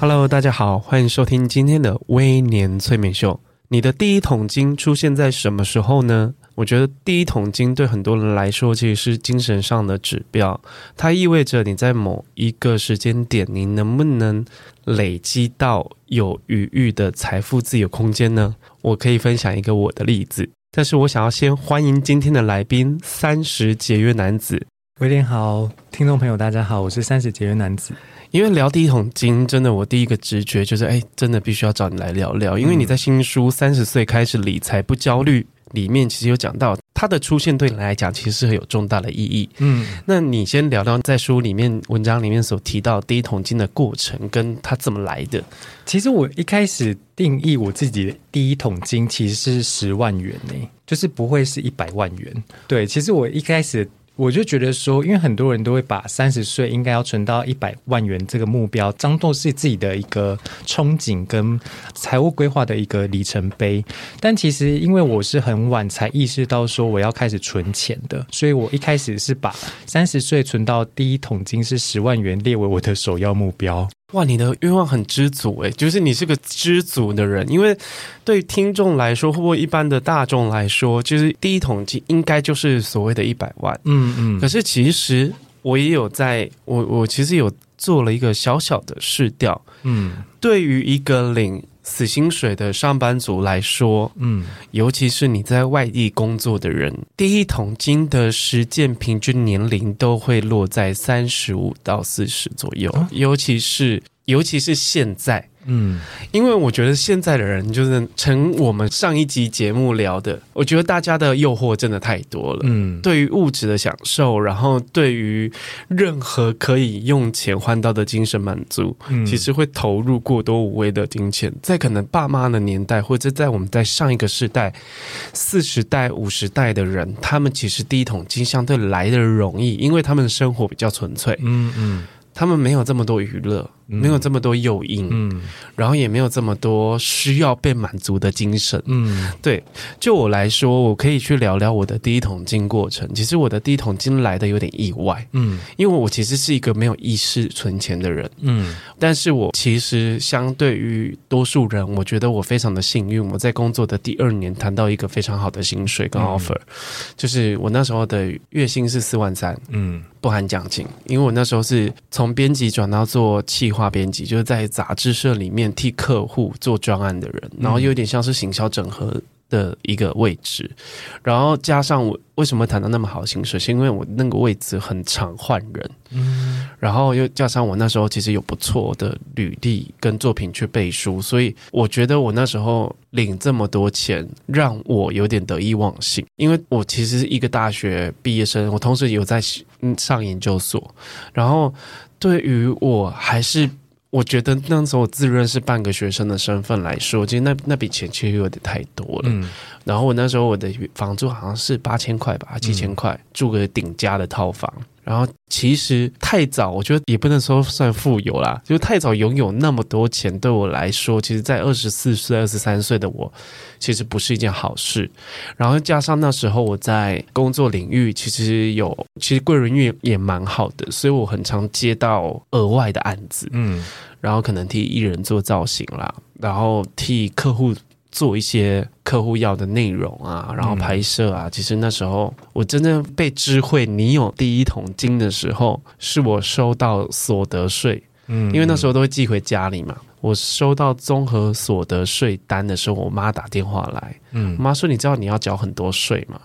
Hello，大家好，欢迎收听今天的微年催眠秀。你的第一桶金出现在什么时候呢？我觉得第一桶金对很多人来说其实是精神上的指标，它意味着你在某一个时间点，你能不能累积到有余裕的财富自由空间呢？我可以分享一个我的例子，但是我想要先欢迎今天的来宾——三十节约男子。威廉好，听众朋友大家好，我是三十节约男子。因为聊第一桶金，真的，我第一个直觉就是，哎，真的必须要找你来聊聊。因为你在新书《三十岁开始理财不焦虑》里面，其实有讲到它的出现对你来讲，其实是很有重大的意义。嗯，那你先聊聊在书里面文章里面所提到第一桶金的过程，跟它怎么来的。其实我一开始定义我自己的第一桶金，其实是十万元呢，就是不会是一百万元。对，其实我一开始。我就觉得说，因为很多人都会把三十岁应该要存到一百万元这个目标，当做是自己的一个憧憬跟财务规划的一个里程碑。但其实，因为我是很晚才意识到说我要开始存钱的，所以我一开始是把三十岁存到第一桶金是十万元列为我的首要目标。哇，你的愿望很知足诶，就是你是个知足的人。因为对听众来说，或一般的大众来说，就是第一桶金应该就是所谓的一百万。嗯嗯。可是其实我也有在，我我其实有做了一个小小的试调。嗯，对于一个领死薪水的上班族来说，嗯，尤其是你在外地工作的人，第一桶金的实践平均年龄都会落在三十五到四十左右，尤其是尤其是现在。嗯，因为我觉得现在的人就是从我们上一集节目聊的，我觉得大家的诱惑真的太多了。嗯，对于物质的享受，然后对于任何可以用钱换到的精神满足，嗯，其实会投入过多无谓的金钱。在可能爸妈的年代，或者在我们在上一个世代，四十代、五十代的人，他们其实第一桶金相对来的容易，因为他们的生活比较纯粹。嗯嗯。他们没有这么多娱乐，没有这么多诱因，嗯，然后也没有这么多需要被满足的精神，嗯，对。就我来说，我可以去聊聊我的第一桶金过程。其实我的第一桶金来的有点意外，嗯，因为我其实是一个没有意识存钱的人，嗯，但是我其实相对于多数人，我觉得我非常的幸运。我在工作的第二年谈到一个非常好的薪水跟 offer，嗯，就是我那时候的月薪是四万三，嗯。不含奖金，因为我那时候是从编辑转到做企划编辑，就是在杂志社里面替客户做专案的人，然后有点像是行销整合的一个位置，然后加上我为什么谈到那么好的薪水，是因为我那个位置很常换人，嗯，然后又加上我那时候其实有不错的履历跟作品去背书，所以我觉得我那时候领这么多钱，让我有点得意忘形，因为我其实是一个大学毕业生，我同时有在。嗯，上研究所，然后对于我还是我觉得那时候我自认是半个学生的身份来说，其实那那笔钱其实有点太多了。嗯，然后我那时候我的房租好像是八千块吧，七千块，住个顶家的套房。然后其实太早，我觉得也不能说算富有啦，就太早拥有那么多钱，对我来说，其实，在二十四岁、二十三岁的我，其实不是一件好事。然后加上那时候我在工作领域，其实有其实贵人运也蛮好的，所以我很常接到额外的案子，嗯，然后可能替艺人做造型啦，然后替客户。做一些客户要的内容啊，然后拍摄啊。其实那时候我真正被知会你有第一桶金的时候，是我收到所得税，嗯，因为那时候都会寄回家里嘛。我收到综合所得税单的时候，我妈打电话来，嗯，我妈说：“你知道你要缴很多税吗？”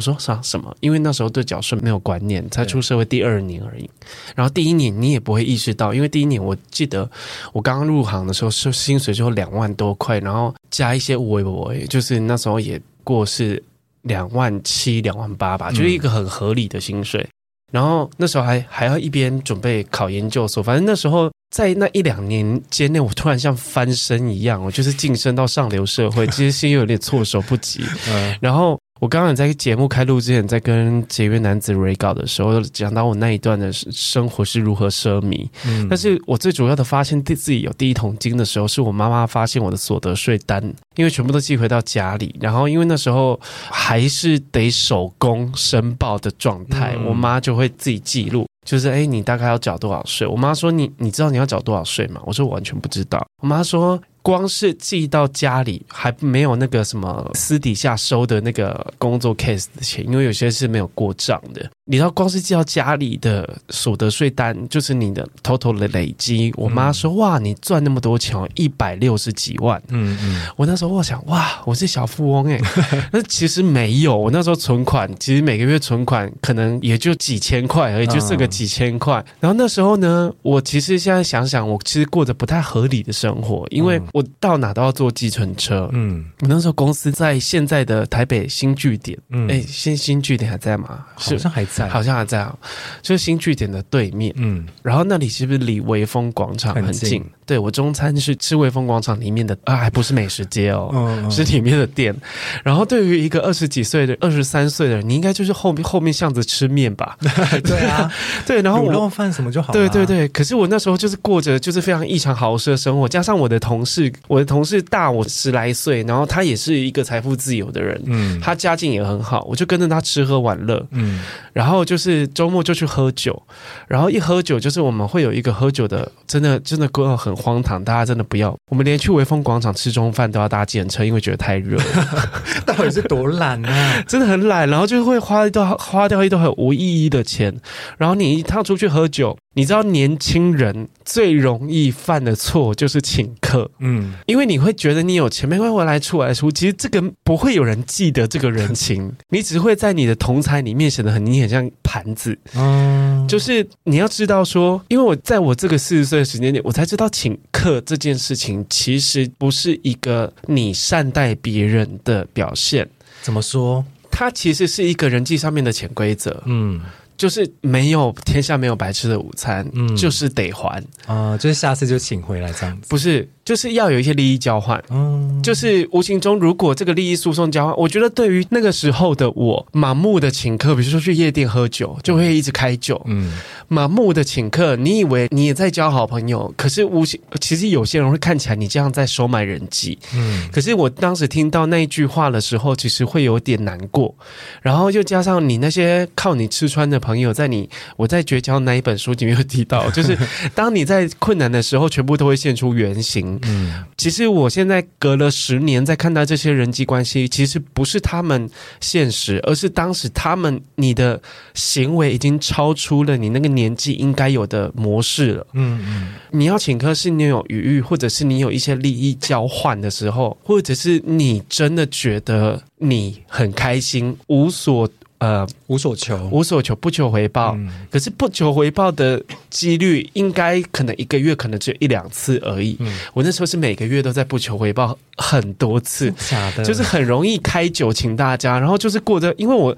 我说啥什么？因为那时候对缴税没有观念，才出社会第二年而已。然后第一年你也不会意识到，因为第一年我记得我刚刚入行的时候是薪水就两万多块，然后加一些微博，就是那时候也过是两万七、两万八吧，就是一个很合理的薪水。然后那时候还还要一边准备考研究所，反正那时候在那一两年间内，我突然像翻身一样，我就是晋升到上流社会，其实心有点措手不及。嗯，然后。我刚刚在节目开录之前，在跟节约男子 re 稿的时候，讲到我那一段的生活是如何奢靡。嗯，但是我最主要的发现自己有第一桶金的时候，是我妈妈发现我的所得税单，因为全部都寄回到家里，然后因为那时候还是得手工申报的状态，我妈就会自己记录，就是哎，你大概要缴多少税？我妈说你你知道你要缴多少税吗？我说我完全不知道。我妈说。光是寄到家里还没有那个什么私底下收的那个工作 case 的钱，因为有些是没有过账的。你知道，光是寄到家里的所得税单，就是你的 total 的累积。我妈说：“哇，你赚那么多钱，一百六十几万。”嗯嗯，我那时候我想：“哇，我是小富翁哎。”那其实没有，我那时候存款其实每个月存款可能也就几千块而已，就剩个几千块。然后那时候呢，我其实现在想想，我其实过着不太合理的生活，因为。我到哪都要坐计程车。嗯，我那时候公司在现在的台北新据点。嗯，哎，新新据点还在吗？好像还在，好像还在啊。就是新据点的对面。嗯，然后那里是不是离微风广场很近？很近。对，我中餐是吃微风广场里面的啊，还不是美食街哦，是里面的店。然后对于一个二十几岁的、二十三岁的人，你应该就是后面后面巷子吃面吧？对啊，对。然后卤肉饭什么就好。对对对。可是我那时候就是过着就是非常异常豪奢的生活，加上我的同事。我的同事大我十来岁，然后他也是一个财富自由的人，嗯，他家境也很好，我就跟着他吃喝玩乐，嗯，然后就是周末就去喝酒，然后一喝酒就是我们会有一个喝酒的，真的真的过得很荒唐，大家真的不要，我们连去威风广场吃中饭都要搭计程车，因为觉得太热，到底是多懒啊，真的很懒，然后就会花一段花掉一段很无意义的钱，然后你一趟出去喝酒。你知道年轻人最容易犯的错就是请客，嗯，因为你会觉得你有钱，没关系，我来出我来出。其实这个不会有人记得这个人情，你只会在你的同才里面显得很你很像盘子，嗯，就是你要知道说，因为我在我这个四十岁的时间点，我才知道请客这件事情其实不是一个你善待别人的表现。怎么说？它其实是一个人际上面的潜规则，嗯。就是没有天下没有白吃的午餐，嗯，就是得还。啊，就是下次就请回来这样子，不是。就是要有一些利益交换，嗯，就是无形中，如果这个利益输送交换，我觉得对于那个时候的我，盲目的请客，比如说去夜店喝酒，就会一直开酒，嗯，盲目的请客，你以为你也在交好朋友，可是无形，其实有些人会看起来你这样在收买人际，嗯，可是我当时听到那一句话的时候，其实会有点难过，然后又加上你那些靠你吃穿的朋友，在你我在绝交那一本书里面有提到，就是当你在困难的时候，全部都会现出原形。嗯，其实我现在隔了十年再看到这些人际关系，其实不是他们现实，而是当时他们你的行为已经超出了你那个年纪应该有的模式了。嗯嗯，你要请客是你有余裕，或者是你有一些利益交换的时候，或者是你真的觉得你很开心，无所。呃，无所求，无所求，不求回报。嗯、可是不求回报的几率，应该可能一个月可能只有一两次而已。嗯、我那时候是每个月都在不求回报很多次，假的，就是很容易开酒请大家，然后就是过着，因为我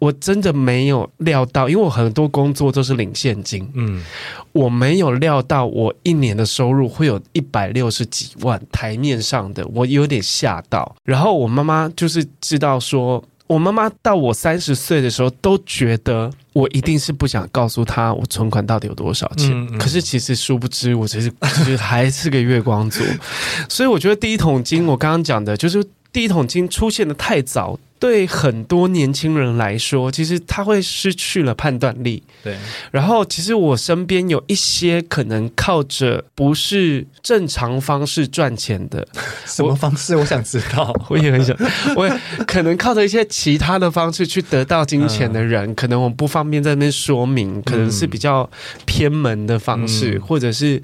我真的没有料到，因为我很多工作都是领现金，嗯，我没有料到我一年的收入会有一百六十几万台面上的，我有点吓到。然后我妈妈就是知道说。我妈妈到我三十岁的时候，都觉得我一定是不想告诉她我存款到底有多少钱。嗯嗯、可是其实殊不知，我其实其实还是个月光族。所以我觉得第一桶金，我刚刚讲的就是第一桶金出现的太早。对很多年轻人来说，其实他会失去了判断力。对，然后其实我身边有一些可能靠着不是正常方式赚钱的，什么方式？我想知道，我也很想，我也可能靠着一些其他的方式去得到金钱的人，嗯、可能我不方便在那边说明，可能是比较偏门的方式，嗯、或者是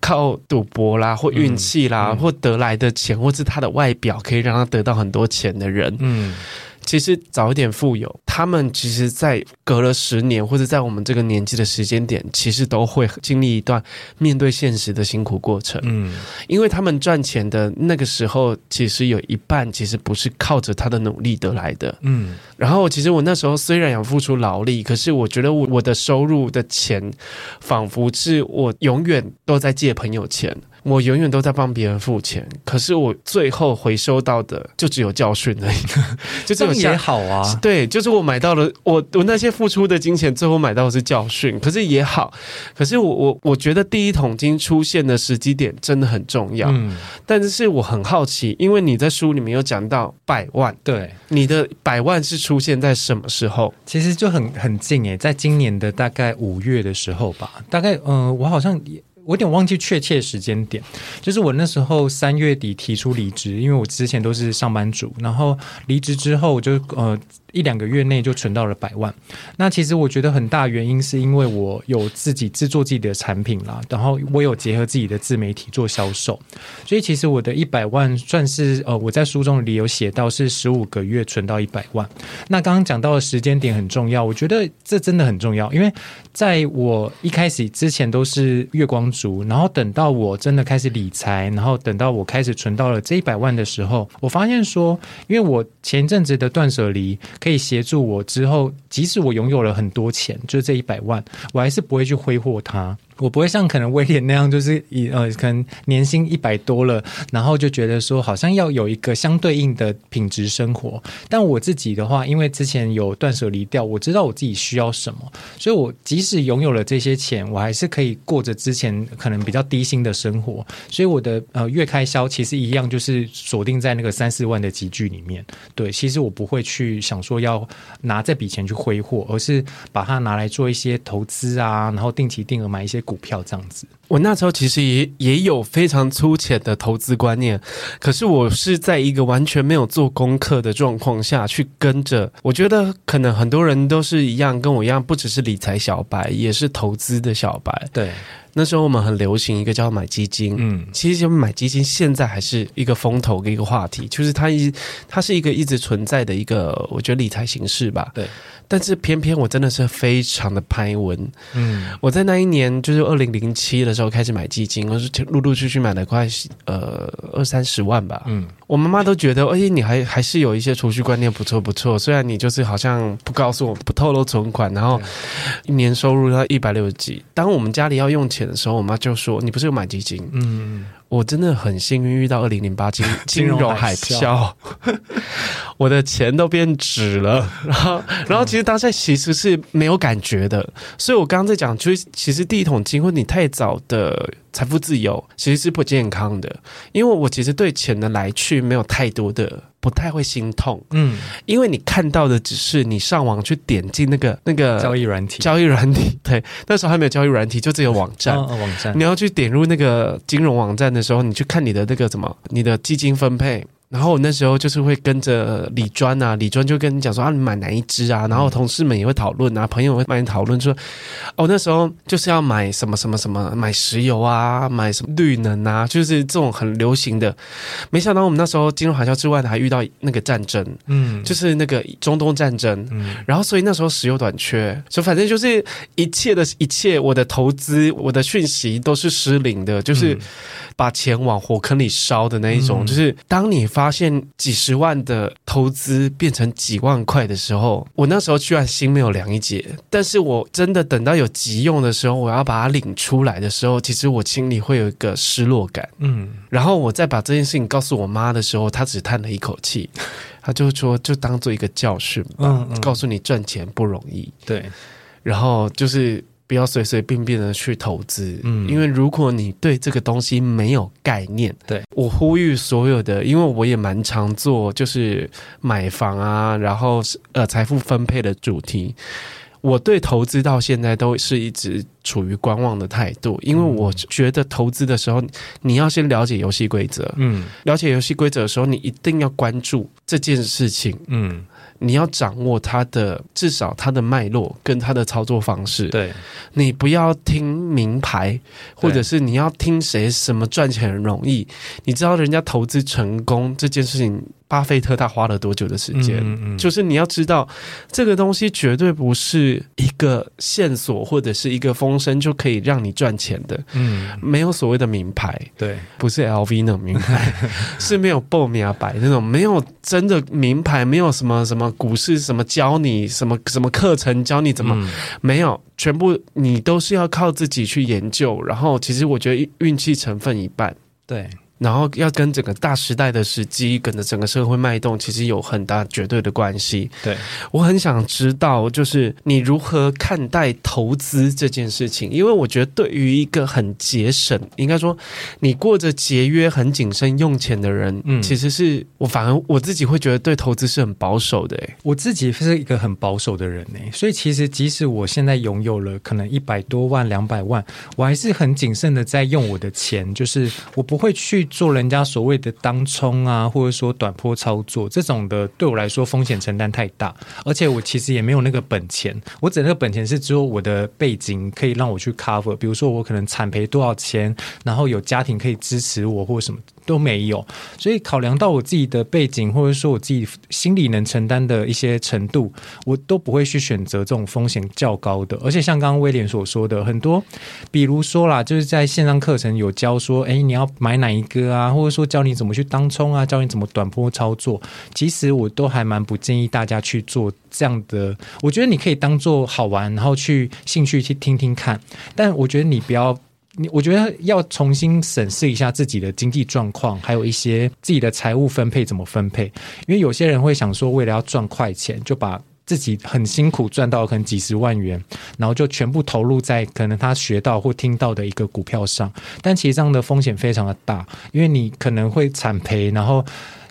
靠赌博啦，或运气啦，或得来的钱，或是他的外表可以让他得到很多钱的人，嗯。其实早一点富有，他们其实，在隔了十年或者在我们这个年纪的时间点，其实都会经历一段面对现实的辛苦过程。嗯，因为他们赚钱的那个时候，其实有一半其实不是靠着他的努力得来的。嗯，然后其实我那时候虽然有付出劳力，可是我觉得我我的收入的钱，仿佛是我永远都在借朋友钱。我永远都在帮别人付钱，可是我最后回收到的就只有教训而已。就这也好啊，对，就是我买到了我我那些付出的金钱，最后买到的是教训，可是也好。可是我我我觉得第一桶金出现的时机点真的很重要。嗯，但是我很好奇，因为你在书里面有讲到百万，对，你的百万是出现在什么时候？其实就很很近诶，在今年的大概五月的时候吧，大概嗯、呃，我好像也。我有点忘记确切时间点，就是我那时候三月底提出离职，因为我之前都是上班族，然后离职之后我就呃。一两个月内就存到了百万，那其实我觉得很大原因是因为我有自己制作自己的产品啦，然后我有结合自己的自媒体做销售，所以其实我的一百万算是呃我在书中里有写到是十五个月存到一百万。那刚刚讲到的时间点很重要，我觉得这真的很重要，因为在我一开始之前都是月光族，然后等到我真的开始理财，然后等到我开始存到了这一百万的时候，我发现说，因为我前阵子的断舍离。可以协助我之后，即使我拥有了很多钱，就是这一百万，我还是不会去挥霍它。我不会像可能威廉那样，就是以呃，可能年薪一百多了，然后就觉得说好像要有一个相对应的品质生活。但我自己的话，因为之前有断舍离掉，我知道我自己需要什么，所以我即使拥有了这些钱，我还是可以过着之前可能比较低薪的生活。所以我的呃月开销其实一样，就是锁定在那个三四万的集聚里面。对，其实我不会去想说要拿这笔钱去挥霍，而是把它拿来做一些投资啊，然后定期定额买一些。股票这样子，我那时候其实也也有非常粗浅的投资观念，可是我是在一个完全没有做功课的状况下去跟着。我觉得可能很多人都是一样，跟我一样，不只是理财小白，也是投资的小白。对，那时候我们很流行一个叫买基金，嗯，其实买基金现在还是一个风头的一个话题，就是它一它是一个一直存在的一个，我觉得理财形式吧。对。但是偏偏我真的是非常的拍文，嗯，我在那一年就是二零零七的时候开始买基金，我是陆陆续续买了快呃二三十万吧，嗯，我妈妈都觉得，哎，你还还是有一些储蓄观念不错不错，虽然你就是好像不告诉我不透露存款，然后一年收入要一百六十几，当我们家里要用钱的时候，我妈就说你不是有买基金，嗯。我真的很幸运遇到二零零八金 金融海啸，我的钱都变纸了。然后，然后其实当下其实是没有感觉的。所以我刚刚在讲，就是其实第一桶金或你太早的财富自由，其实是不健康的。因为我其实对钱的来去没有太多的。不太会心痛，嗯，因为你看到的只是你上网去点进那个那个交易软体，交易软体，对，那时候还没有交易软体，就只有网站，哦，网站，你要去点入那个金融网站的时候，你去看你的那个什么，你的基金分配。然后我那时候就是会跟着李专啊，李专就跟你讲说啊，你买哪一支啊？然后同事们也会讨论啊，朋友会帮你讨论说，哦，那时候就是要买什么什么什么，买石油啊，买什么绿能啊，就是这种很流行的。没想到我们那时候金融海啸之外，还遇到那个战争，嗯，就是那个中东战争，嗯，然后所以那时候石油短缺，所以反正就是一切的一切，我的投资，我的讯息都是失灵的，就是把钱往火坑里烧的那一种，就是当你发。发现几十万的投资变成几万块的时候，我那时候居然心没有凉一截。但是我真的等到有急用的时候，我要把它领出来的时候，其实我心里会有一个失落感。嗯，然后我再把这件事情告诉我妈的时候，她只叹了一口气，她就说：“就当做一个教训吧，嗯嗯，告诉你赚钱不容易。”对，然后就是。不要随随便便的去投资，嗯，因为如果你对这个东西没有概念，对，我呼吁所有的，因为我也蛮常做，就是买房啊，然后呃财富分配的主题，我对投资到现在都是一直处于观望的态度，因为我觉得投资的时候，你要先了解游戏规则，嗯，了解游戏规则的时候，你一定要关注这件事情，嗯。你要掌握它的至少它的脉络跟它的操作方式。对，你不要听名牌，或者是你要听谁什么赚钱很容易。你知道人家投资成功这件事情，巴菲特他花了多久的时间？嗯嗯，就是你要知道，这个东西绝对不是一个线索或者是一个风声就可以让你赚钱的。嗯，没有所谓的名牌，对，不是 LV 那种名牌，是没有爆米白那种，没有真的名牌，没有什么什么股市什么教你什么什么课程教你怎么、嗯、没有，全部你都是要靠自己去研究。然后，其实我觉得运气成分一半，对。然后要跟整个大时代的时机，跟着整个社会脉动，其实有很大绝对的关系。对，我很想知道，就是你如何看待投资这件事情？因为我觉得，对于一个很节省，应该说你过着节约、很谨慎用钱的人，嗯，其实是我反而我自己会觉得对投资是很保守的。哎，我自己是一个很保守的人呢，所以其实即使我现在拥有了可能一百多万、两百万，我还是很谨慎的在用我的钱，就是我不会去。做人家所谓的当冲啊，或者说短波操作这种的，对我来说风险承担太大，而且我其实也没有那个本钱。我整个本钱是只有我的背景可以让我去 cover，比如说我可能产赔多少钱，然后有家庭可以支持我或什么。都没有，所以考量到我自己的背景，或者说我自己心理能承担的一些程度，我都不会去选择这种风险较高的。而且像刚刚威廉所说的，很多，比如说啦，就是在线上课程有教说，哎，你要买哪一个啊，或者说教你怎么去当冲啊，教你怎么短波操作，其实我都还蛮不建议大家去做这样的。我觉得你可以当做好玩，然后去兴趣去听听看，但我觉得你不要。你我觉得要重新审视一下自己的经济状况，还有一些自己的财务分配怎么分配。因为有些人会想说，为了要赚快钱，就把自己很辛苦赚到可能几十万元，然后就全部投入在可能他学到或听到的一个股票上。但其实这样的风险非常的大，因为你可能会惨赔，然后。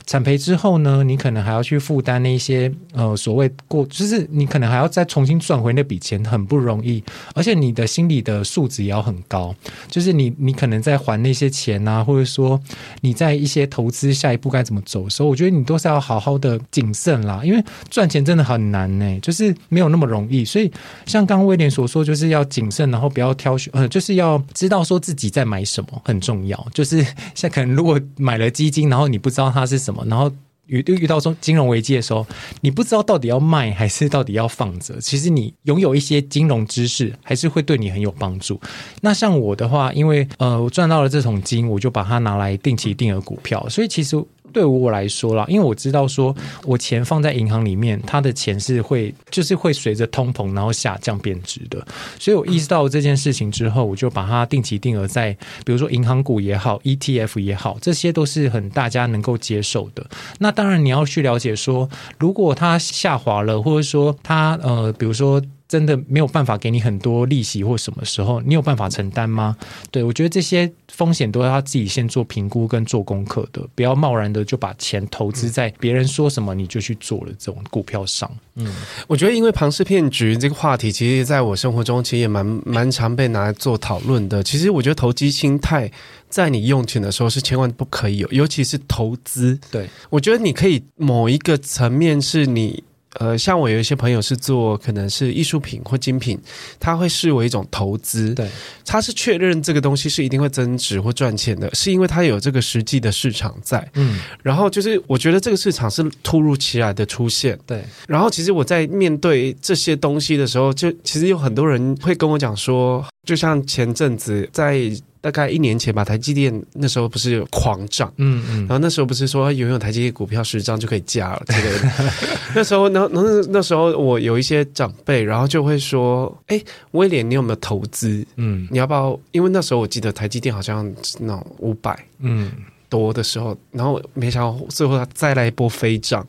产赔之后呢，你可能还要去负担那些呃所谓过，就是你可能还要再重新赚回那笔钱，很不容易。而且你的心理的素质也要很高，就是你你可能在还那些钱啊，或者说你在一些投资下一步该怎么走的时候，我觉得你都是要好好的谨慎啦，因为赚钱真的很难呢，就是没有那么容易。所以像刚刚威廉所说，就是要谨慎，然后不要挑选，呃，就是要知道说自己在买什么很重要。就是像可能如果买了基金，然后你不知道它是什。然后遇遇到说金融危机的时候，你不知道到底要卖还是到底要放着。其实你拥有一些金融知识，还是会对你很有帮助。那像我的话，因为呃我赚到了这桶金，我就把它拿来定期定额股票，所以其实。对我来说啦，因为我知道说，我钱放在银行里面，它的钱是会就是会随着通膨然后下降贬值的，所以我意识到这件事情之后，我就把它定期定额在，比如说银行股也好，ETF 也好，这些都是很大家能够接受的。那当然你要去了解说，如果它下滑了，或者说它呃，比如说。真的没有办法给你很多利息或什么时候，你有办法承担吗？对，我觉得这些风险都要他自己先做评估跟做功课的，不要贸然的就把钱投资在别人说什么你就去做了这种股票上。嗯，我觉得因为庞氏骗局这个话题，其实在我生活中其实也蛮蛮常被拿来做讨论的。其实我觉得投机心态在你用钱的时候是千万不可以有，尤其是投资。对，我觉得你可以某一个层面是你。呃，像我有一些朋友是做可能是艺术品或精品，他会视为一种投资。对，他是确认这个东西是一定会增值或赚钱的，是因为他有这个实际的市场在。嗯，然后就是我觉得这个市场是突如其来的出现。对，然后其实我在面对这些东西的时候，就其实有很多人会跟我讲说，就像前阵子在。大概一年前吧，台积电那时候不是狂涨，嗯嗯，然后那时候不是说拥有台积电股票十张就可以加了之类的。那时候，那那那时候我有一些长辈，然后就会说：“哎，威廉，你有没有投资？嗯，你要不要？因为那时候我记得台积电好像那种五百，嗯。”多的时候，然后没想到最后他再来一波飞涨，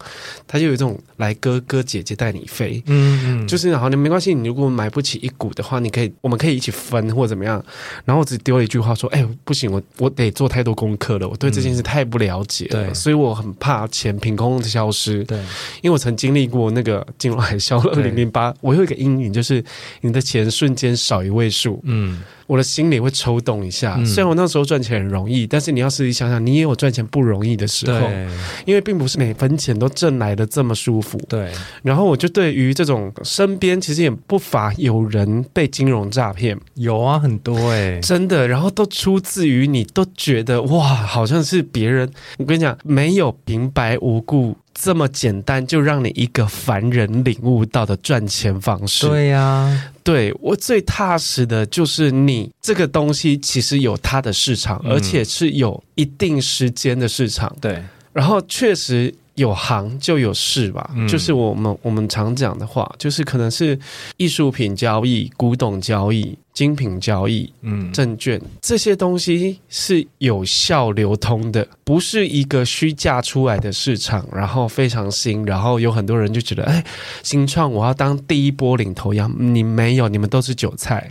他就有一种来哥哥姐姐带你飞，嗯嗯，就是然后你没关系，你如果买不起一股的话，你可以我们可以一起分或者怎么样。然后我只丢了一句话说：“哎，不行，我我得做太多功课了，我对这件事太不了解了，对，所以我很怕钱凭空的消失。”对，因为我曾经历过那个金融海啸二零零八，我有一个阴影，就是你的钱瞬间少一位数，嗯，我的心里会抽动一下。虽然我那时候赚钱很容易，但是你要自己想想你。你也有赚钱不容易的时候，对，因为并不是每分钱都挣来的这么舒服。对，然后我就对于这种身边其实也不乏有人被金融诈骗，有啊，很多哎、欸，真的，然后都出自于你都觉得哇，好像是别人。我跟你讲，没有平白无故。这么简单就让你一个凡人领悟到的赚钱方式，对呀、啊，对我最踏实的就是你这个东西其实有它的市场，嗯、而且是有一定时间的市场，对，然后确实有行就有市吧，嗯、就是我们我们常讲的话，就是可能是艺术品交易、古董交易。精品交易、嗯，证券这些东西是有效流通的，不是一个虚假出来的市场，然后非常新，然后有很多人就觉得，哎，新创我要当第一波领头羊，你没有，你们都是韭菜。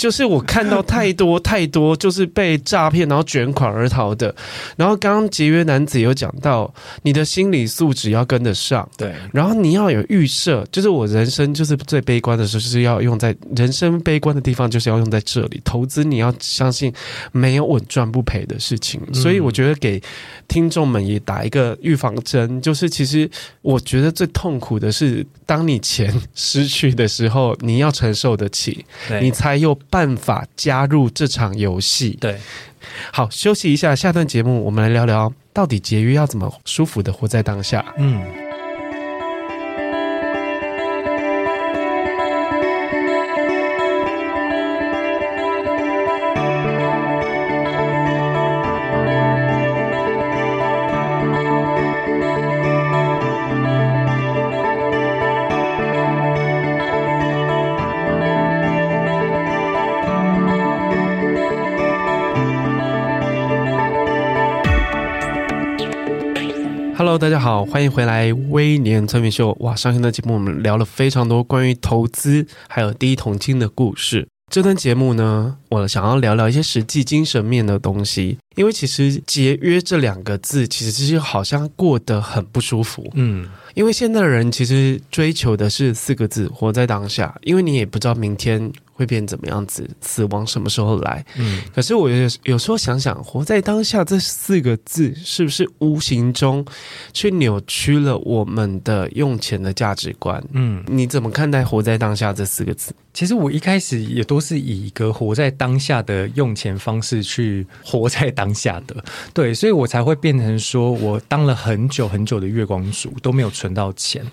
就是我看到太多太多，就是被诈骗然后卷款而逃的。然后刚刚节约男子有讲到，你的心理素质要跟得上，对。然后你要有预设，就是我人生就是最悲观的时候，就是要用在人生悲观的地方，就是要用在这里。投资你要相信没有稳赚不赔的事情。所以我觉得给听众们也打一个预防针，就是其实我觉得最痛苦的是，当你钱失去的时候，你要承受得起，你才有。办法加入这场游戏。对，好，休息一下，下段节目我们来聊聊，到底节约要怎么舒服的活在当下。嗯。Hello，大家好，欢迎回来微年催眠秀。哇，上期的节目我们聊了非常多关于投资还有第一桶金的故事。这段节目呢，我想要聊聊一些实际精神面的东西，因为其实节约这两个字，其实是好像过得很不舒服。嗯，因为现在的人其实追求的是四个字：活在当下。因为你也不知道明天。会变怎么样子？死亡什么时候来？嗯，可是我有有时候想想，“活在当下”这四个字，是不是无形中去扭曲了我们的用钱的价值观？嗯，你怎么看待“活在当下”这四个字？其实我一开始也都是以一个活在当下的用钱方式去活在当下的，对，所以我才会变成说我当了很久很久的月光族，都没有存到钱。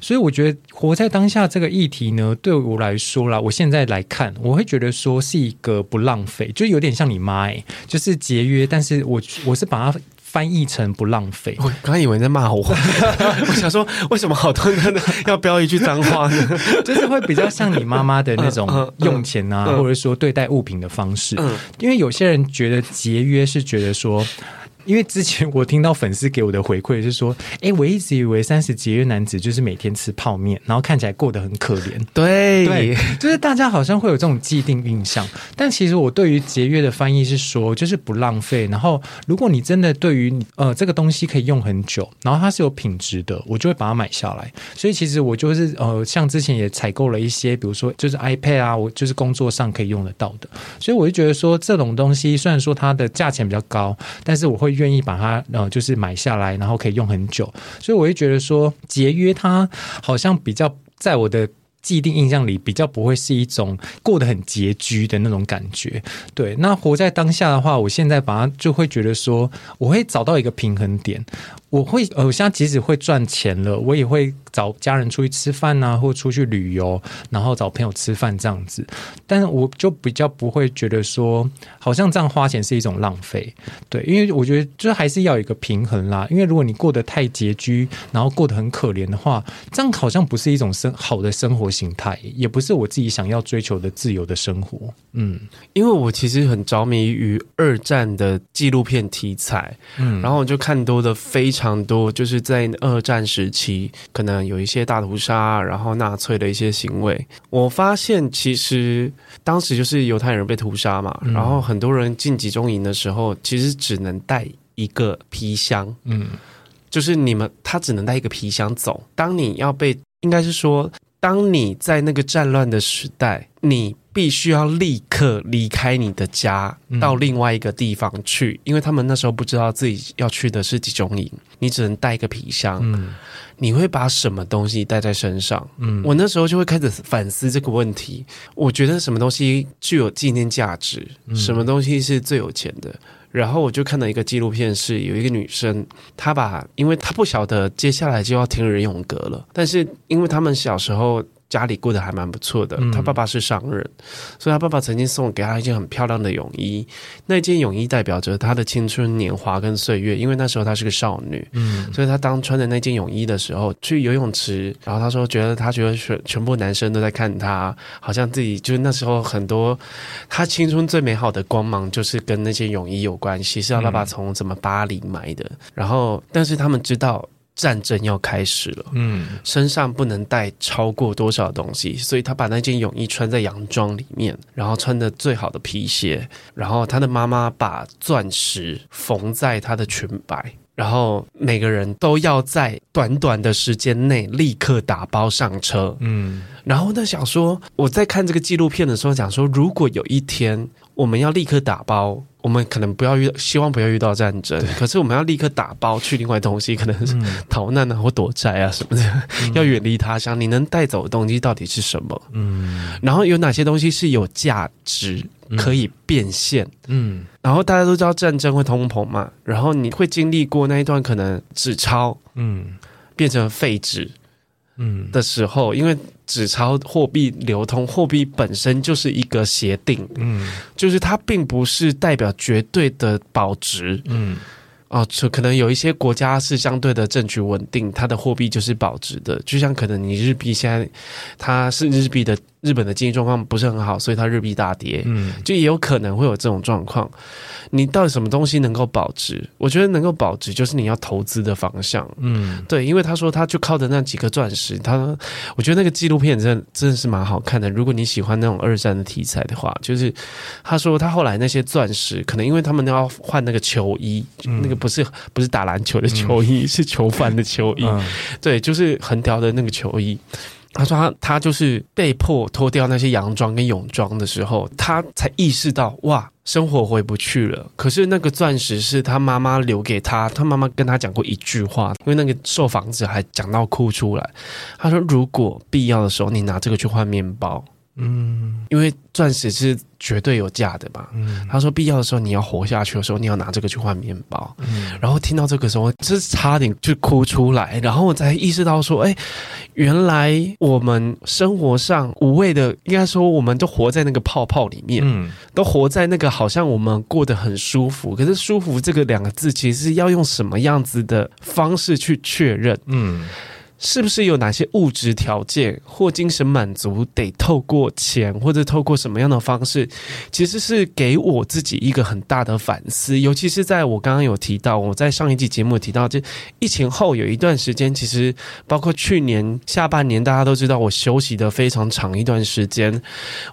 所以我觉得活在当下这个议题呢，对我来说啦，我现在来看，我会觉得说是一个不浪费，就有点像你妈欸，就是节约，但是我我是把它翻译成不浪费。我刚以为你在骂我，我想说为什么好多人要标一句脏话呢？就是会比较像你妈妈的那种用钱啊，或者说对待物品的方式，因为有些人觉得节约是觉得说。因为之前我听到粉丝给我的回馈是说，哎，我一直以为三十节约男子就是每天吃泡面，然后看起来过得很可怜。对，对，就是大家好像会有这种既定印象。但其实我对于节约的翻译是说，就是不浪费。然后，如果你真的对于呃这个东西可以用很久，然后它是有品质的，我就会把它买下来。所以其实我就是呃，像之前也采购了一些，比如说就是 iPad 啊，我就是工作上可以用得到的。所以我就觉得说，这种东西虽然说它的价钱比较高，但是我会。愿意把它呃，就是买下来，然后可以用很久，所以我会觉得说节约它好像比较在我的既定印象里比较不会是一种过得很拮据的那种感觉。对，那活在当下的话，我现在反而就会觉得说，我会找到一个平衡点。我会呃，我现在即使会赚钱了，我也会。找家人出去吃饭啊，或出去旅游，然后找朋友吃饭这样子，但是我就比较不会觉得说，好像这样花钱是一种浪费，对，因为我觉得就还是要有一个平衡啦。因为如果你过得太拮据，然后过得很可怜的话，这样好像不是一种生好的生活形态，也不是我自己想要追求的自由的生活。嗯，因为我其实很着迷于二战的纪录片题材，嗯，然后我就看多的非常多，就是在二战时期可能。有一些大屠杀，然后纳粹的一些行为，我发现其实当时就是犹太人被屠杀嘛，嗯、然后很多人进集中营的时候，其实只能带一个皮箱，嗯，就是你们他只能带一个皮箱走。当你要被，应该是说，当你在那个战乱的时代，你。必须要立刻离开你的家，到另外一个地方去，因为他们那时候不知道自己要去的是集中营，你只能带一个皮箱。嗯，你会把什么东西带在身上？嗯，我那时候就会开始反思这个问题。我觉得什么东西具有纪念价值？什么东西是最有钱的？然后我就看到一个纪录片，是有一个女生，她把，因为她不晓得接下来就要听人永隔了，但是因为他们小时候。家里过得还蛮不错的，他爸爸是商人，嗯、所以他爸爸曾经送给他一件很漂亮的泳衣。那件泳衣代表着他的青春年华跟岁月，因为那时候她是个少女，嗯，所以她当穿着那件泳衣的时候去游泳池，然后她说觉得她觉得全全部男生都在看她，好像自己就是那时候很多她青春最美好的光芒就是跟那件泳衣有关系，是他爸爸从什么巴黎买的，嗯、然后但是他们知道。战争要开始了，嗯，身上不能带超过多少东西，所以他把那件泳衣穿在洋装里面，然后穿的最好的皮鞋，然后他的妈妈把钻石缝在他的裙摆，然后每个人都要在短短的时间内立刻打包上车，嗯，然后呢，想说我在看这个纪录片的时候，讲说如果有一天我们要立刻打包。我们可能不要遇，希望不要遇到战争。对可是我们要立刻打包去另外东西，可能是逃难啊，或躲债啊什么的，嗯、要远离他乡。你能带走的东西到底是什么？嗯，然后有哪些东西是有价值可以变现？嗯，然后大家都知道战争会通膨嘛，然后你会经历过那一段可能纸钞，嗯，变成废纸。嗯，的时候，因为纸钞货币流通，货币本身就是一个协定，嗯，就是它并不是代表绝对的保值，嗯，哦，就可能有一些国家是相对的政局稳定，它的货币就是保值的，就像可能你日币现在它是日币的。日本的经济状况不是很好，所以它日币大跌，嗯，就也有可能会有这种状况。你到底什么东西能够保值？我觉得能够保值就是你要投资的方向，嗯，对，因为他说他就靠着那几颗钻石，他说我觉得那个纪录片真的真的是蛮好看的。如果你喜欢那种二战的题材的话，就是他说他后来那些钻石，可能因为他们都要换那个球衣，嗯、那个不是不是打篮球的球衣，嗯、是囚犯的球衣，嗯、对，就是横条的那个球衣。他说他他就是被迫脱掉那些洋装跟泳装的时候，他才意识到哇，生活回不去了。可是那个钻石是他妈妈留给他，他妈妈跟他讲过一句话，因为那个售房子还讲到哭出来。他说，如果必要的时候，你拿这个去换面包。嗯，因为钻石是绝对有价的嘛。嗯，他说必要的时候你要活下去的时候，你要拿这个去换面包。嗯，然后听到这个时候，就是差点就哭出来。然后我才意识到说，哎，原来我们生活上无谓的，应该说我们都活在那个泡泡里面，嗯，都活在那个好像我们过得很舒服。可是舒服这个两个字，其实是要用什么样子的方式去确认？嗯。是不是有哪些物质条件或精神满足得透过钱或者透过什么样的方式？其实是给我自己一个很大的反思。尤其是在我刚刚有提到，我在上一季节目提到，就疫情后有一段时间，其实包括去年下半年，大家都知道我休息的非常长一段时间。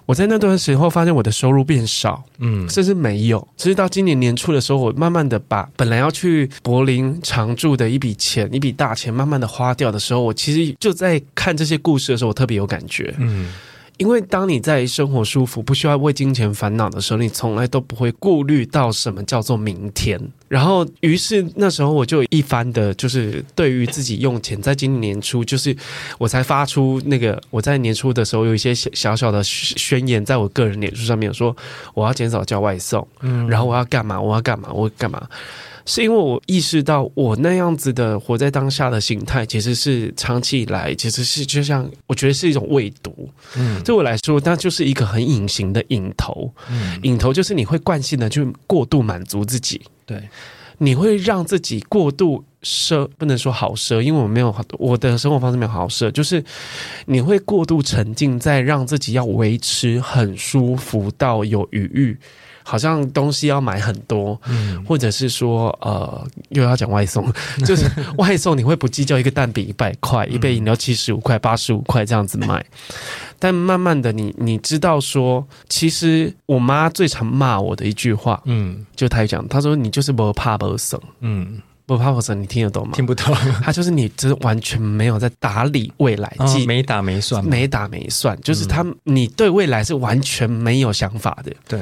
我在那段时候发现我的收入变少，嗯，甚至没有。直到今年年初的时候，我慢慢的把本来要去柏林常住的一笔钱，一笔大钱，慢慢的花掉的时候。我其实就在看这些故事的时候，我特别有感觉。嗯，因为当你在生活舒服、不需要为金钱烦恼的时候，你从来都不会顾虑到什么叫做明天。然后，于是那时候我就一番的，就是对于自己用钱，在今年年初，就是我才发出那个我在年初的时候有一些小小的宣言，在我个人脸书上面有说我要减少叫外送，嗯，然后我要干嘛？我要干嘛？我要干嘛？是因为我意识到，我那样子的活在当下的心态，其实是长期以来，其实是就像我觉得是一种未毒。嗯，对我来说，那就是一个很隐形的瘾头。嗯，瘾头就是你会惯性的去过度满足自己。对，你会让自己过度奢，不能说好奢，因为我没有我的生活方式没有好奢，就是你会过度沉浸在让自己要维持很舒服到有余裕。好像东西要买很多，嗯，或者是说，呃，又要讲外送，就是外送你会不计较一个蛋饼一百块，一杯饮料七十五块、八十五块这样子买，但慢慢的你你知道说，其实我妈最常骂我的一句话，嗯，就她讲，她说你就是不怕不省，嗯。不怕死，你听得懂吗？听不懂。他就是你，就是完全没有在打理未来，没打没算，没打没算，就是他，你对未来是完全没有想法的。对。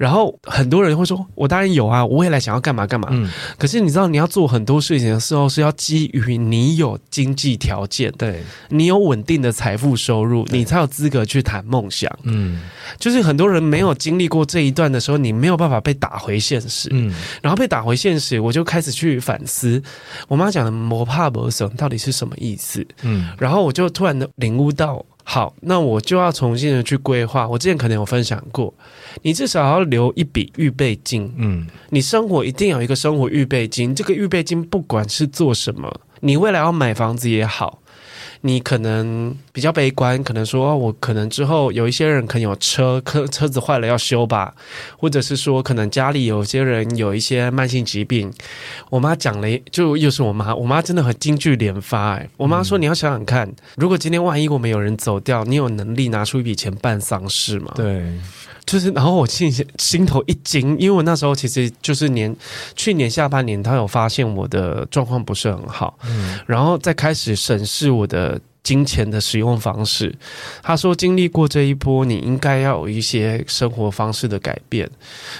然后很多人会说：“我当然有啊，我未来想要干嘛干嘛。”嗯，可是你知道，你要做很多事情的时候，是要基于你有经济条件，对，你有稳定的财富收入，你才有资格去谈梦想。嗯，就是很多人没有经历过这一段的时候，你没有办法被打回现实。嗯，然后被打回现实，我就开始去反思我妈讲的“魔怕魔神”到底是什么意思。嗯，然后我就突然的领悟到。好，那我就要重新的去规划。我之前可能有分享过，你至少要留一笔预备金。嗯，你生活一定有一个生活预备金。这个预备金不管是做什么，你未来要买房子也好。你可能比较悲观，可能说，我可能之后有一些人可能有车，车车子坏了要修吧，或者是说，可能家里有些人有一些慢性疾病。我妈讲了，就又是我妈，我妈真的很金句连发。哎，我妈说，你要想想看，如果今天万一我们有人走掉，你有能力拿出一笔钱办丧事吗？对。就是，然后我心心头一惊，因为我那时候其实就是年去年下半年，他有发现我的状况不是很好，嗯，然后再开始审视我的。金钱的使用方式，他说经历过这一波，你应该要有一些生活方式的改变。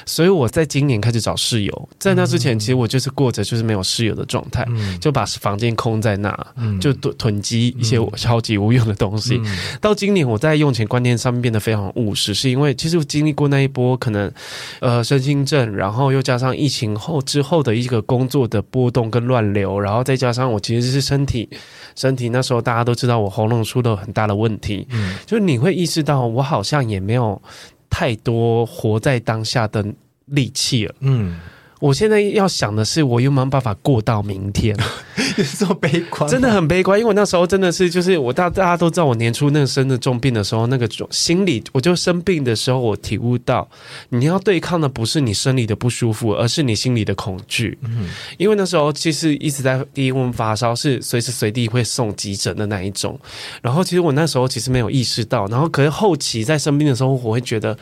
所以我在今年开始找室友，在那之前，其实我就是过着就是没有室友的状态，就把房间空在那，就囤囤积一些超级无用的东西。到今年，我在用钱观念上面变得非常务实，是因为其实我经历过那一波可能呃身心症，然后又加上疫情后之后的一个工作的波动跟乱流，然后再加上我其实是身体身体那时候大家都知道。我喉咙出了很大的问题，嗯，就是你会意识到我好像也没有太多活在当下的力气了，嗯。我现在要想的是，我有没有办法过到明天？这么悲观，真的很悲观。因为我那时候真的是，就是我大大家都知道，我年初那个生的重病的时候，那个心理，我就生病的时候，我体悟到，你要对抗的不是你生理的不舒服，而是你心里的恐惧。嗯，因为那时候其实一直在低温发烧，是随时随地会送急诊的那一种。然后其实我那时候其实没有意识到，然后可是后期在生病的时候，我会觉得。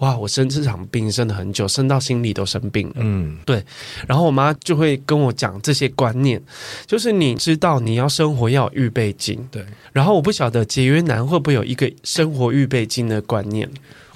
哇！我生这场病生了很久，生到心里都生病了。嗯，对。然后我妈就会跟我讲这些观念，就是你知道你要生活要有预备金。对。然后我不晓得节约男会不会有一个生活预备金的观念。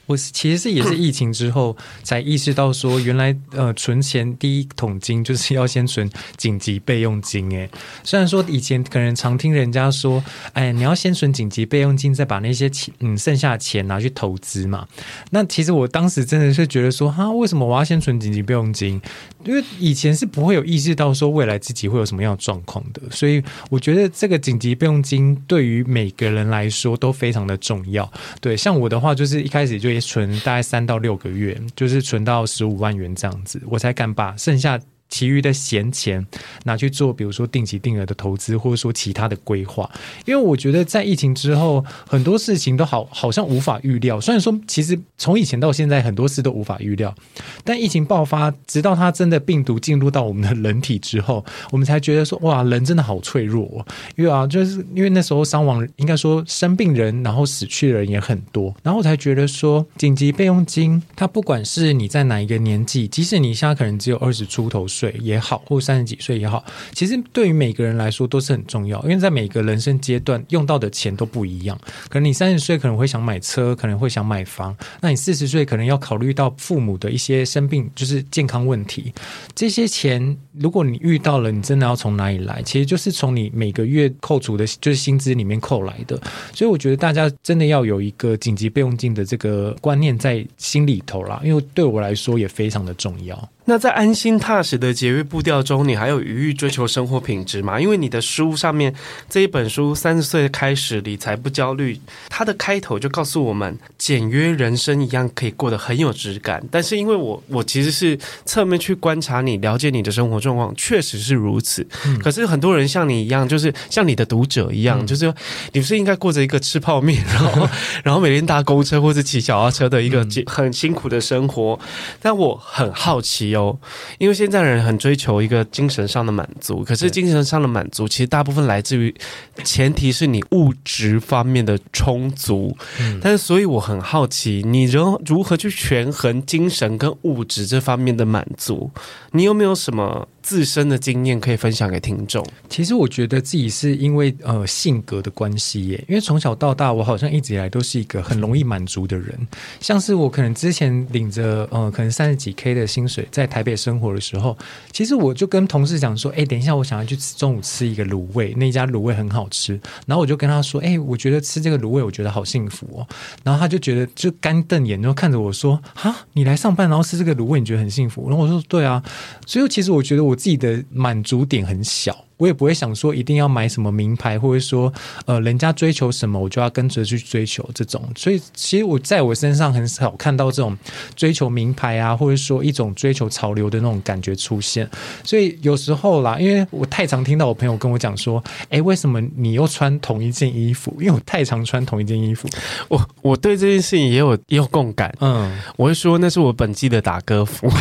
我其实是也是疫情之后才意识到说，原来呃存钱第一桶金就是 要先存紧急备用金。诶，虽然说以前可能常听人家说，哎，你要先存紧急备用金，再把那些钱嗯剩下的钱拿去投资嘛。那其实我当时真的是觉得说，哈，为什么我要先存紧急备用金？因为以前是不会有意识到说未来自己会有什么样的状况的。所以我觉得这个紧急备用金对于每个人来说都非常的重要。对，像我的话，就是一开始就。存大概三到六个月，就是存到十五万元这样子，我才敢把剩下。其余的闲钱拿去做，比如说定期定额的投资，或者说其他的规划。因为我觉得在疫情之后，很多事情都好好像无法预料。虽然说其实从以前到现在很多事都无法预料，但疫情爆发，直到它真的病毒进入到我们的人体之后，我们才觉得说哇，人真的好脆弱。哦因为啊，就是因为那时候伤亡，应该说生病人，然后死去的人也很多，然后我才觉得说紧急备用金，它不管是你在哪一个年纪，即使你现在可能只有二十出头岁。也好，或三十几岁也好，其实对于每个人来说都是很重要，因为在每个人生阶段用到的钱都不一样。可能你三十岁可能会想买车，可能会想买房，那你四十岁可能要考虑到父母的一些生病，就是健康问题。这些钱如果你遇到了，你真的要从哪里来？其实就是从你每个月扣除的，就是薪资里面扣来的。所以我觉得大家真的要有一个紧急备用金的这个观念在心里头啦，因为对我来说也非常的重要。那在安心踏实的节约步调中，你还有余裕追求生活品质吗？因为你的书上面这一本书《三十岁开始理财不焦虑》，它的开头就告诉我们，简约人生一样可以过得很有质感。但是因为我我其实是侧面去观察你，了解你的生活状况，确实是如此。嗯、可是很多人像你一样，就是像你的读者一样，嗯、就是你不是应该过着一个吃泡面，然后 然后每天搭公车或者骑脚踏车的一个很辛苦的生活。但我很好奇。有，因为现在人很追求一个精神上的满足，可是精神上的满足其实大部分来自于，前提是你物质方面的充足。嗯，但是所以我很好奇，你如如何去权衡精神跟物质这方面的满足？你有没有什么自身的经验可以分享给听众？其实我觉得自己是因为呃性格的关系耶，因为从小到大我好像一直以来都是一个很容易满足的人。像是我可能之前领着呃可能三十几 K 的薪水在台北生活的时候，其实我就跟同事讲说，哎，等一下我想要去吃中午吃一个卤味，那家卤味很好吃。然后我就跟他说，哎，我觉得吃这个卤味我觉得好幸福哦。然后他就觉得就干瞪眼，然后看着我说，哈，你来上班然后吃这个卤味你觉得很幸福？然后我说，对啊。所以其实我觉得我。我自己的满足点很小，我也不会想说一定要买什么名牌，或者说呃，人家追求什么，我就要跟着去追求这种。所以其实我在我身上很少看到这种追求名牌啊，或者说一种追求潮流的那种感觉出现。所以有时候啦，因为我太常听到我朋友跟我讲说，哎，为什么你又穿同一件衣服？因为我太常穿同一件衣服，我我对这件事情也有也有共感。嗯，我会说那是我本季的打歌服。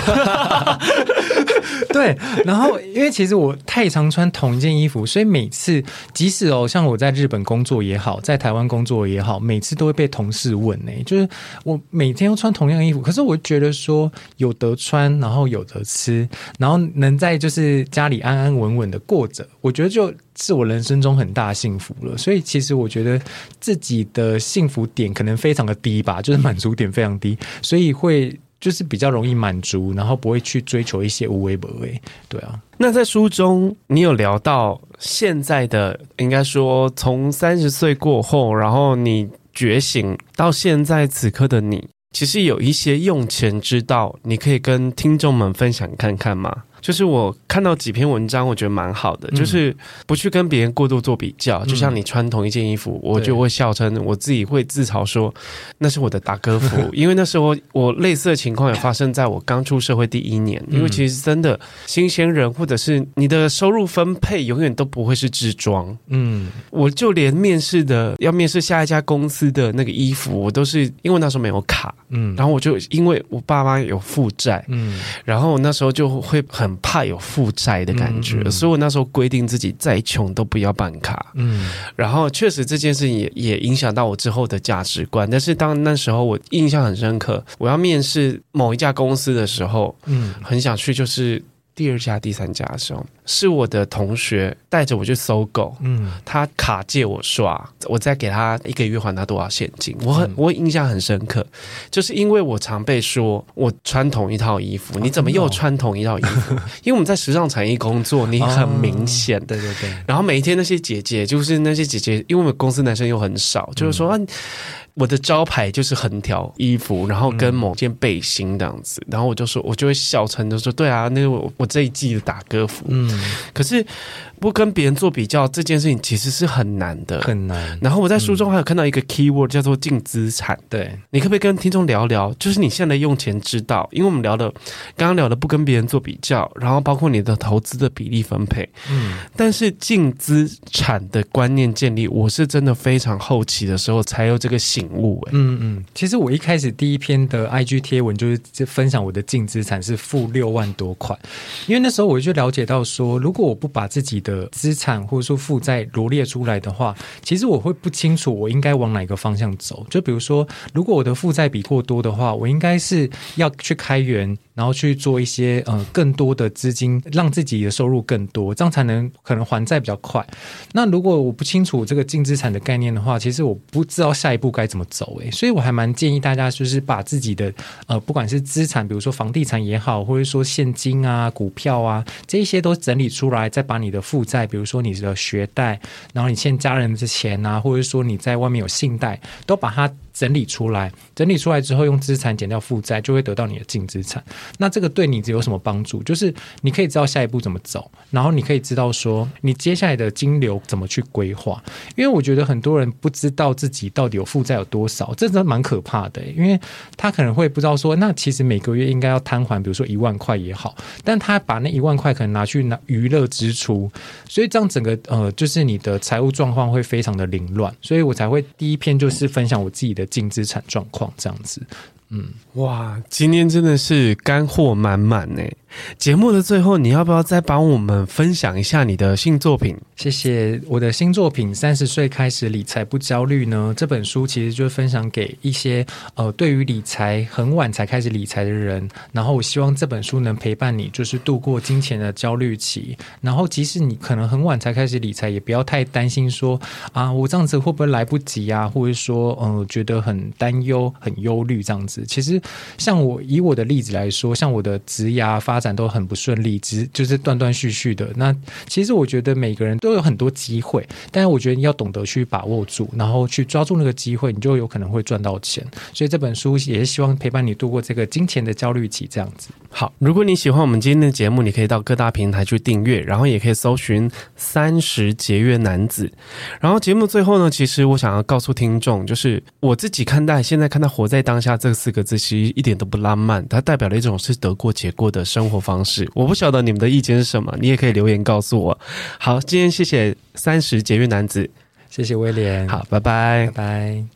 对，然后因为其实我太常穿同一件衣服，所以每次即使哦，像我在日本工作也好，在台湾工作也好，每次都会被同事问呢，就是我每天都穿同样的衣服，可是我觉得说有得穿，然后有得吃，然后能在就是家里安安稳稳的过着，我觉得就是我人生中很大幸福了。所以其实我觉得自己的幸福点可能非常的低吧，就是满足点非常低，所以会。就是比较容易满足，然后不会去追求一些无为不为。对啊。那在书中，你有聊到现在的，应该说从三十岁过后，然后你觉醒到现在此刻的你，其实有一些用钱之道，你可以跟听众们分享看看吗？就是我看到几篇文章，我觉得蛮好的，嗯、就是不去跟别人过度做比较。嗯、就像你穿同一件衣服，我就会笑称我自己会自嘲说那是我的打歌服，因为那时候我类似的情况也发生在我刚出社会第一年。因为其实真的新鲜人或者是你的收入分配永远都不会是制装。嗯，我就连面试的要面试下一家公司的那个衣服，我都是因为那时候没有卡。嗯，然后我就因为我爸妈有负债，嗯，然后那时候就会很。怕有负债的感觉，嗯嗯、所以我那时候规定自己再穷都不要办卡。嗯，然后确实这件事情也也影响到我之后的价值观。但是当那时候我印象很深刻，我要面试某一家公司的时候，嗯，很想去就是。第二家、第三家的时候，是我的同学带着我去搜狗，嗯，他卡借我刷，我再给他一个月还他多少现金，我很我印象很深刻，就是因为我常被说我穿同一套衣服，你怎么又穿同一套衣服？因为我们在时尚产业工作，你很明显，对对对。然后每一天那些姐姐，就是那些姐姐，因为我们公司男生又很少，就是说。我的招牌就是横条衣服，然后跟某件背心这样子，然后我就说，我就会笑称，就说对啊，那个我我这一季的打歌服，嗯，可是。不跟别人做比较这件事情其实是很难的，很难。然后我在书中还有看到一个 keyword 叫做净资产，对，你可不可以跟听众聊聊？就是你现在的用钱之道，因为我们聊的刚刚聊的不跟别人做比较，然后包括你的投资的比例分配，嗯，但是净资产的观念建立，我是真的非常后期的时候才有这个醒悟，嗯嗯。其实我一开始第一篇的 IG 贴文就是分享我的净资产是负六万多块，因为那时候我就了解到说，如果我不把自己的的资产或者说负债罗列出来的话，其实我会不清楚我应该往哪个方向走。就比如说，如果我的负债比过多的话，我应该是要去开源。然后去做一些呃更多的资金，让自己的收入更多，这样才能可能还债比较快。那如果我不清楚这个净资产的概念的话，其实我不知道下一步该怎么走诶。所以我还蛮建议大家，就是把自己的呃不管是资产，比如说房地产也好，或者说现金啊、股票啊这些都整理出来，再把你的负债，比如说你的学贷，然后你欠家人的钱啊，或者说你在外面有信贷，都把它。整理出来，整理出来之后，用资产减掉负债，就会得到你的净资产。那这个对你有什么帮助？就是你可以知道下一步怎么走，然后你可以知道说你接下来的金流怎么去规划。因为我觉得很多人不知道自己到底有负债有多少，这真的蛮可怕的。因为他可能会不知道说，那其实每个月应该要摊还，比如说一万块也好，但他把那一万块可能拿去拿娱乐支出，所以这样整个呃，就是你的财务状况会非常的凌乱。所以我才会第一篇就是分享我自己的。净资产状况这样子，嗯，哇，今天真的是干货满满呢。节目的最后，你要不要再帮我们分享一下你的新作品？谢谢。我的新作品《三十岁开始理财不焦虑》呢，这本书其实就分享给一些呃，对于理财很晚才开始理财的人。然后我希望这本书能陪伴你，就是度过金钱的焦虑期。然后即使你可能很晚才开始理财，也不要太担心说啊，我这样子会不会来不及啊？或者说呃，觉得很担忧、很忧虑这样子。其实像我以我的例子来说，像我的职涯发展都很不顺利，只就是断断续续的。那其实我觉得每个人都有很多机会，但是我觉得你要懂得去把握住，然后去抓住那个机会，你就有可能会赚到钱。所以这本书也是希望陪伴你度过这个金钱的焦虑期，这样子。好，如果你喜欢我们今天的节目，你可以到各大平台去订阅，然后也可以搜寻“三十节约男子”。然后节目最后呢，其实我想要告诉听众，就是我自己看待现在看待“活在当下”这四个字，其实一点都不浪漫，它代表了一种是得过且过的生活活方式。我不晓得你们的意见是什么，你也可以留言告诉我。好，今天谢谢三十节约男子，谢谢威廉，好，拜拜，拜拜。